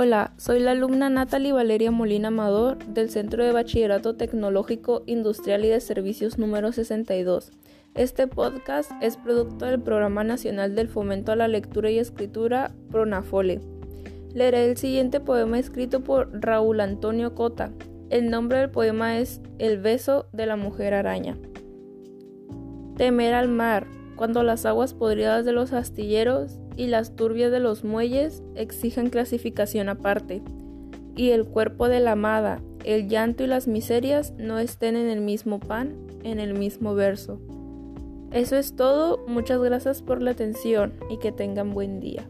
Hola, soy la alumna Natalie Valeria Molina Amador del Centro de Bachillerato Tecnológico Industrial y de Servicios número 62. Este podcast es producto del Programa Nacional del Fomento a la Lectura y Escritura Pronafole. Leeré el siguiente poema escrito por Raúl Antonio Cota. El nombre del poema es El beso de la mujer araña. Temer al mar, cuando las aguas podridas de los astilleros y las turbias de los muelles exigen clasificación aparte, y el cuerpo de la amada, el llanto y las miserias no estén en el mismo pan, en el mismo verso. Eso es todo, muchas gracias por la atención y que tengan buen día.